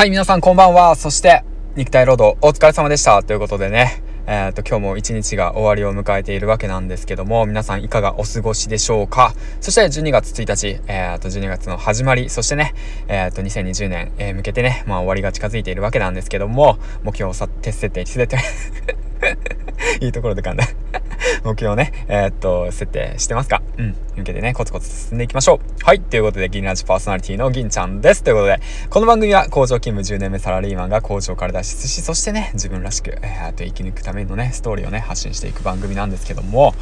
はい、皆さんこんばんは。そして、肉体労働お疲れ様でした。ということでね、えっ、ー、と、今日も一日が終わりを迎えているわけなんですけども、皆さんいかがお過ごしでしょうか？そして12月1日、えっ、ー、と、12月の始まり、そしてね、えっ、ー、と、2020年、え向けてね、まあ終わりが近づいているわけなんですけども、目標をさ、徹設定、設定 いいところで噛んだ目標をね、えー、っと、設定してますか？うん。向けてね、コツコツ進んでいきましょう。はい。ということで、銀ラジパーソナリティの銀ちゃんです。ということで、この番組は工場勤務10年目サラリーマンが工場から脱出し、そしてね、自分らしく、えー、っと、生き抜くためのね、ストーリーをね、発信していく番組なんですけども、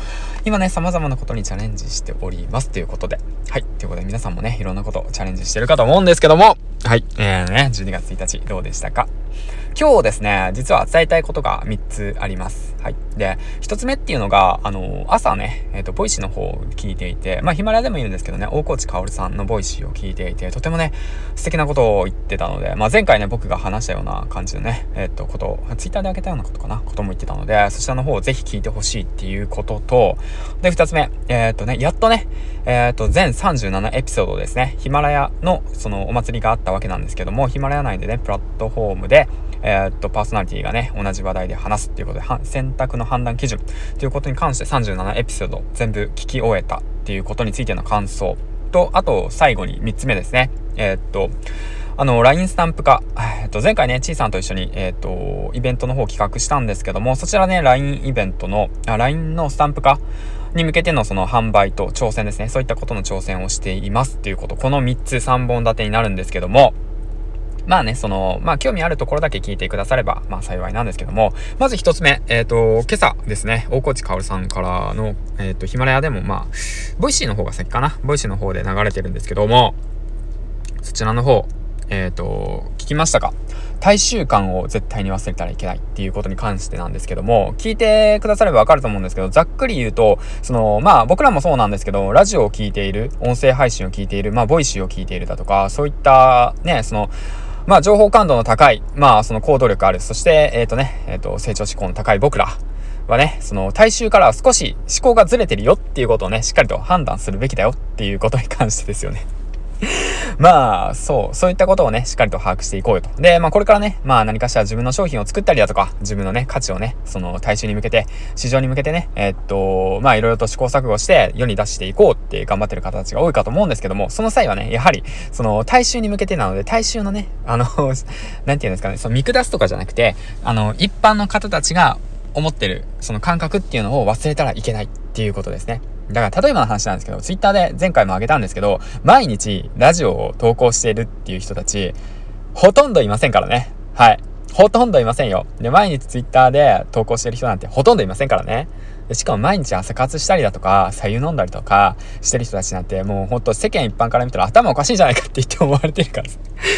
今ね、様々なことにチャレンジしております。ということで、はい。ということで、皆さんもね、いろんなことをチャレンジしてるかと思うんですけども、はい。えー、ね、12月1日、どうでしたか？今日ですね、実は伝えたいことが3つあります。はい。で、1つ目っていうのが、あの、朝ね、えっ、ー、と、ボイシーの方を聞いていて、まあ、ヒマラヤでもいるんですけどね、大河内薫さんのボイシーを聞いていて、とてもね、素敵なことを言ってたので、まあ、前回ね、僕が話したような感じのね、えっ、ー、と、ことを、ツイッターであげたようなことかな、ことも言ってたので、そちらの方をぜひ聞いてほしいっていうことと、で、2つ目、えっ、ー、とね、やっとね、えっ、と、全37エピソードですね、ヒマラヤの、その、お祭りがあったわけなんですけども、ヒマラヤ内でね、プラットフォームで、えー、っと、パーソナリティがね、同じ話題で話すっていうことで、選択の判断基準ということに関して37エピソード全部聞き終えたっていうことについての感想と、あと、最後に3つ目ですね。えー、っと、あの、LINE スタンプ化。えっと、前回ね、ちいさんと一緒に、えっと、イベントの方を企画したんですけども、そちらね、LINE イベントの、LINE のスタンプ化に向けてのその販売と挑戦ですね。そういったことの挑戦をしていますっていうこと。この3つ3本立てになるんですけども、まあね、その、まあ興味あるところだけ聞いてくだされば、まあ幸いなんですけども、まず一つ目、えっ、ー、と、今朝ですね、大河内薫さんからの、えっ、ー、と、ヒマラヤでも、まあ、ボイシーの方が先かな、ボイシーの方で流れてるんですけども、そちらの方、えっ、ー、と、聞きましたか？大衆感を絶対に忘れたらいけないっていうことに関してなんですけども、聞いてくださればわかると思うんですけど、ざっくり言うと、その、まあ僕らもそうなんですけど、ラジオを聞いている、音声配信を聞いている、まあボイシーを聞いているだとか、そういったね、その、まあ、情報感度の高い、まあ、その行動力ある、そして、えっ、ー、とね、えっ、ー、と、成長志向の高い僕らはね、その、大衆からは少し思考がずれてるよっていうことをね、しっかりと判断するべきだよっていうことに関してですよね。まあ、そう、そういったことをね、しっかりと把握していこうよと。で、まあこれからね、まあ何かしら自分の商品を作ったりだとか、自分のね、価値をね、その大衆に向けて、市場に向けてね、えー、っと、まあいろいろと試行錯誤して世に出していこうって頑張ってる方たちが多いかと思うんですけども、その際はね、やはり、その大衆に向けてなので、大衆のね、あの なんていうんですかね、その見下すとかじゃなくて、あの、一般の方たちが思ってる、その感覚っていうのを忘れたらいけないっていうことですね。だから例えばの話なんですけど、ツイッターで前回も上げたんですけど、毎日ラジオを投稿しているっていう人たち、ほとんどいませんからね。はい。ほとんどいませんよ。で、毎日ツイッターで投稿している人なんてほとんどいませんからね。しかも毎日朝活したりだとか、左右飲んだりとかしてる人たちなんて、もうほんと世間一般から見たら頭おかしいんじゃないかって言って思われてるから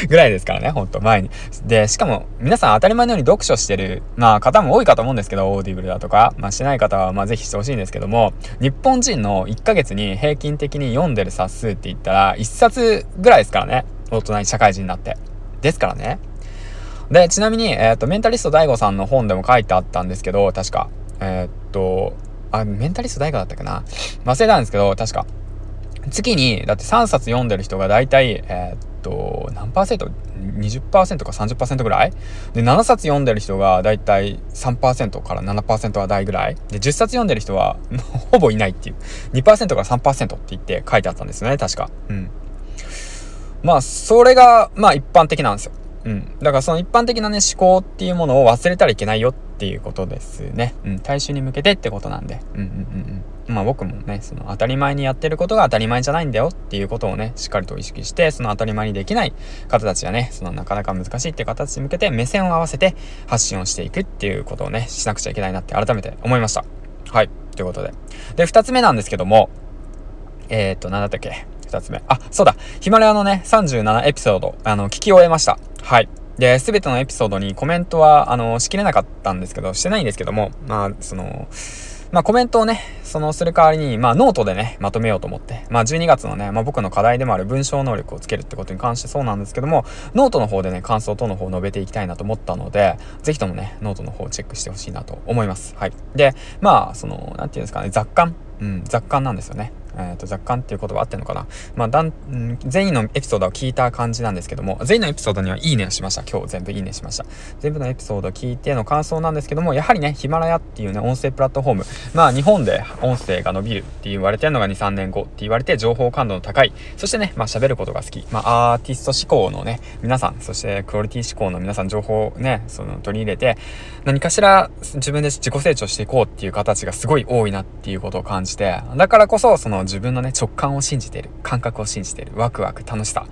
ぐらいですからね、ほんと前に。で、しかも皆さん当たり前のように読書してる、まあ方も多いかと思うんですけど、オーディブルだとか、まあしない方はまあぜひしてほしいんですけども、日本人の1ヶ月に平均的に読んでる冊数って言ったら、1冊ぐらいですからね。大人に社会人になって。ですからね。で、ちなみに、えっ、ー、と、メンタリスト DAIGO さんの本でも書いてあったんですけど、確か。えー、っと、あ、メンタリスト DAIGO だったかな？忘れたんですけど、確か。月に、だって3冊読んでる人が大体、えー、っと、何パーセント ?20% か30%ぐらい？で、7冊読んでる人が大体3%から7%は台ぐらい？で、10冊読んでる人は ほぼいないっていう。2%から3%って言って書いてあったんですよね、確か。うん。まあ、それが、まあ一般的なんですよ。うん。だからその一般的なね、思考っていうものを忘れたらいけないよっていうことですね。うん。大衆に向けてってことなんで。うんうんうんうん。まあ僕もね、その当たり前にやってることが当たり前じゃないんだよっていうことをね、しっかりと意識して、その当たり前にできない方たちはね、そのなかなか難しいっていう方たちに向けて目線を合わせて発信をしていくっていうことをね、しなくちゃいけないなって改めて思いました。はい。ということで。で、二つ目なんですけども、えー、っと、なんだったっけ？二つ目。あ、そうだ。ヒマラヤのね、37エピソード、あの、聞き終えました。はい。で、すべてのエピソードにコメントは、あの、しきれなかったんですけど、してないんですけども、まあ、その、まあコメントをね、そのする代わりに、まあノートでね、まとめようと思って、まあ12月のね、まあ僕の課題でもある文章能力をつけるってことに関してそうなんですけども、ノートの方でね、感想等の方を述べていきたいなと思ったので、ぜひともね、ノートの方をチェックしてほしいなと思います。はい。で、まあ、その、なんていうんですかね、雑感うん、雑感なんですよね。え、ー、と、雑感っていう言葉あってんのかな？まあ、だん、全員のエピソードを聞いた感じなんですけども、全員のエピソードにはいいねをしました。今日全部いいねしました。全部のエピソードを聞いての感想なんですけども、やはりね、ヒマラヤっていうね、音声プラットフォーム、まあ、日本で音声が伸びるって言われてるのが2、3年後って言われて、情報感度の高い、そしてね、まあ、喋ることが好き、まあ、アーティスト志向のね、皆さん、そしてクオリティ志向の皆さん、情報をね、その取り入れて、何かしら自分で自己成長していこうっていう形がすごい多いなっていうことを感じて、だからこそ、その自分のね、直感を信じている、感覚を信じている、ワクワク、楽しさ、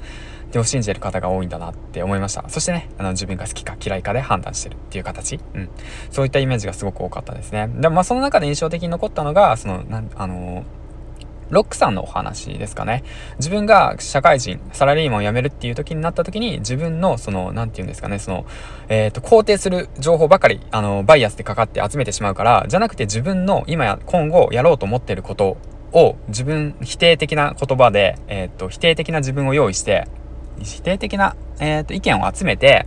を信じてる方が多いんだなって思いました。そしてね、あの自分が好きか嫌いかで判断してるっていう形。うん。そういったイメージがすごく多かったですね。でもまあその中で印象的に残ったのが、その、なん、あのロックさんのお話ですかね。自分が社会人、サラリーマンを辞めるっていう時になった時に、自分の、その、なんて言うんですかね、その、えっ、ー、と、肯定する情報ばかり、あの、バイアスでかかって集めてしまうから、じゃなくて自分の今や、今後やろうと思ってることを、自分、否定的な言葉で、えっ、と、否定的な自分を用意して、否定的な、えっ、と、意見を集めて、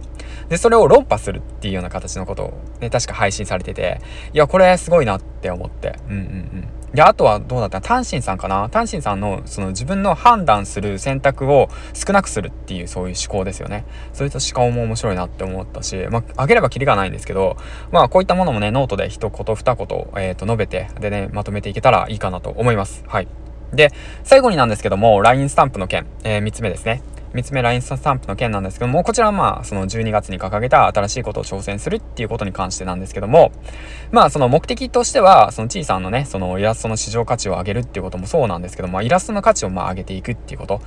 で、それを論破するっていうような形のことを、ね、確か配信されてて、いや、これすごいなって思って。うんうんうん。で、あとはどうだった単身さんかな？単身さんのその自分の判断する選択を少なくするっていうそういう思考ですよね。それと思考も面白いなって思ったし、まあ、あげればキリがないんですけど、まあ、こういったものもね、ノートで一言二言、えっ、ー、と、述べて、でね、まとめていけたらいいかなと思います。はい。で、最後になんですけども、LINE スタンプの件、えー、3つ目ですね。3つ目 LINE スタンプの件なんですけども、こちらはまあ、その12月に掲げた新しいことを挑戦するっていうことに関してなんですけども、まあ、その目的としては、その小さなね、そのイラストの市場価値を上げるっていうこともそうなんですけども、ま、イラストの価値をまあ上げていくっていうこと。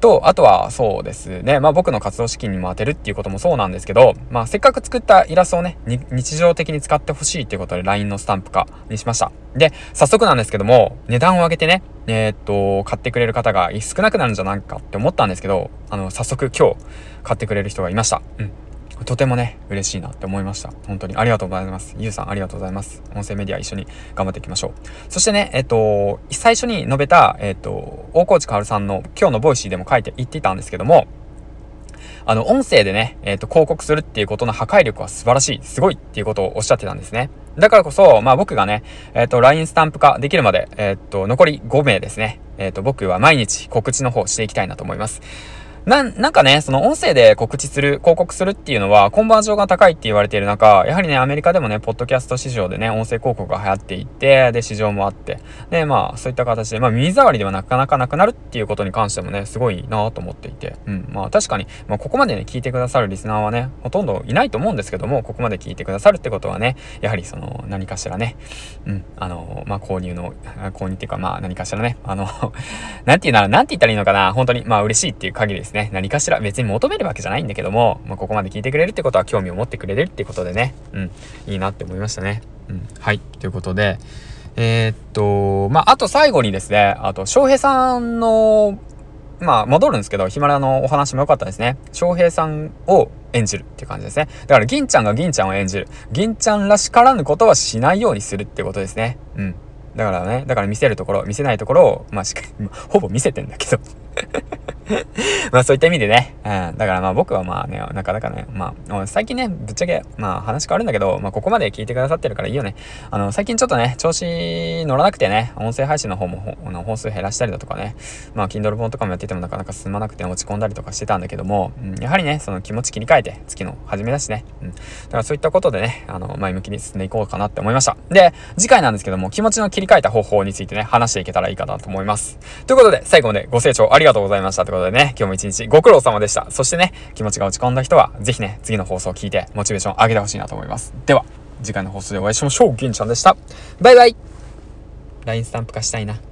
と、あとはそうですね。まあ僕の活動資金にも当てるっていうこともそうなんですけど、まあせっかく作ったイラストをね、日常的に使ってほしいっていうことで LINE のスタンプ化にしました。で、早速なんですけども、値段を上げてね、えー、っと、買ってくれる方が少なくなるんじゃないかって思ったんですけど、あの、早速今日買ってくれる人がいました。うん。とてもね、嬉しいなって思いました。本当にありがとうございます。ゆうさんありがとうございます。音声メディア一緒に頑張っていきましょう。そしてね、えっと、最初に述べた、えっと、大河内かおるさんの今日のボイシーでも書いて言っていたんですけども、あの、音声でね、えっ、と、広告するっていうことの破壊力は素晴らしい、すごいっていうことをおっしゃってたんですね。だからこそ、まあ僕がね、えっ、と、LINE スタンプ化できるまで、えっ、と、残り5名ですね。えっ、と、僕は毎日告知の方していきたいなと思います。な、なんかね、その音声で告知する、広告するっていうのは、コンバージョンが高いって言われている中、やはりね、アメリカでもね、ポッドキャスト市場でね、音声広告が流行っていて、で、市場もあって、で、まあ、そういった形で、まあ、耳障りではなかなかなくなるっていうことに関してもね、すごいなと思っていて、うん、まあ、確かに、まあ、ここまでね、聞いてくださるリスナーはね、ほとんどいないと思うんですけども、ここまで聞いてくださるってことはね、やはりその、何かしらね、うん、あの、まあ、購入の、購入っていうか、まあ、何かしらね、あの なんて言うなら、なんて言ったらいいのかな、本当に、まあ、嬉しいっていう限りですですね、何かしら、別に求めるわけじゃないんだけども、まあ、ここまで聞いてくれるってことは興味を持ってくれるってことでね、うん、いいなって思いましたね。うん、はい。ということで、えー、っと、まあ、あと最後にですね、あと、翔平さんの、まあ、戻るんですけど、ヒマラのお話も良かったですね。翔平さんを演じるっていう感じですね。だから、銀ちゃんが銀ちゃんを演じる。銀ちゃんらしからぬことはしないようにするってことですね。うん。だからね、だから見せるところ、見せないところを、まあ、しっかり、ほぼ見せてんだけど まあそういった意味でね、うん、だからまあ僕はまあね、なかなかね、まあ、最近ね、ぶっちゃけ、まあ話変わるんだけど、まあここまで聞いてくださってるからいいよね。あの、最近ちょっとね、調子乗らなくてね、音声配信の方も本数減らしたりだとかね、まあ Kindle 本とかもやっててもなかなか進まなくて落ち込んだりとかしてたんだけども、うん、やはりね、その気持ち切り替えて、月の初めだしね、うん。だからそういったことでね、あの、前向きに進んでいこうかなって思いました。で、次回なんですけども、気持ちの切り替えた方法についてね、話していけたらいいかなと思います。ということで、最後までご清聴ありがとうございましたことでね、今日も一日ご苦労様でした。そしてね、気持ちが落ち込んだ人は、ぜひね、次の放送を聞いて、モチベーション上げてほしいなと思います。では、次回の放送でお会いしましょう。銀ちゃんでした。バイバイ !LINE スタンプ化したいな。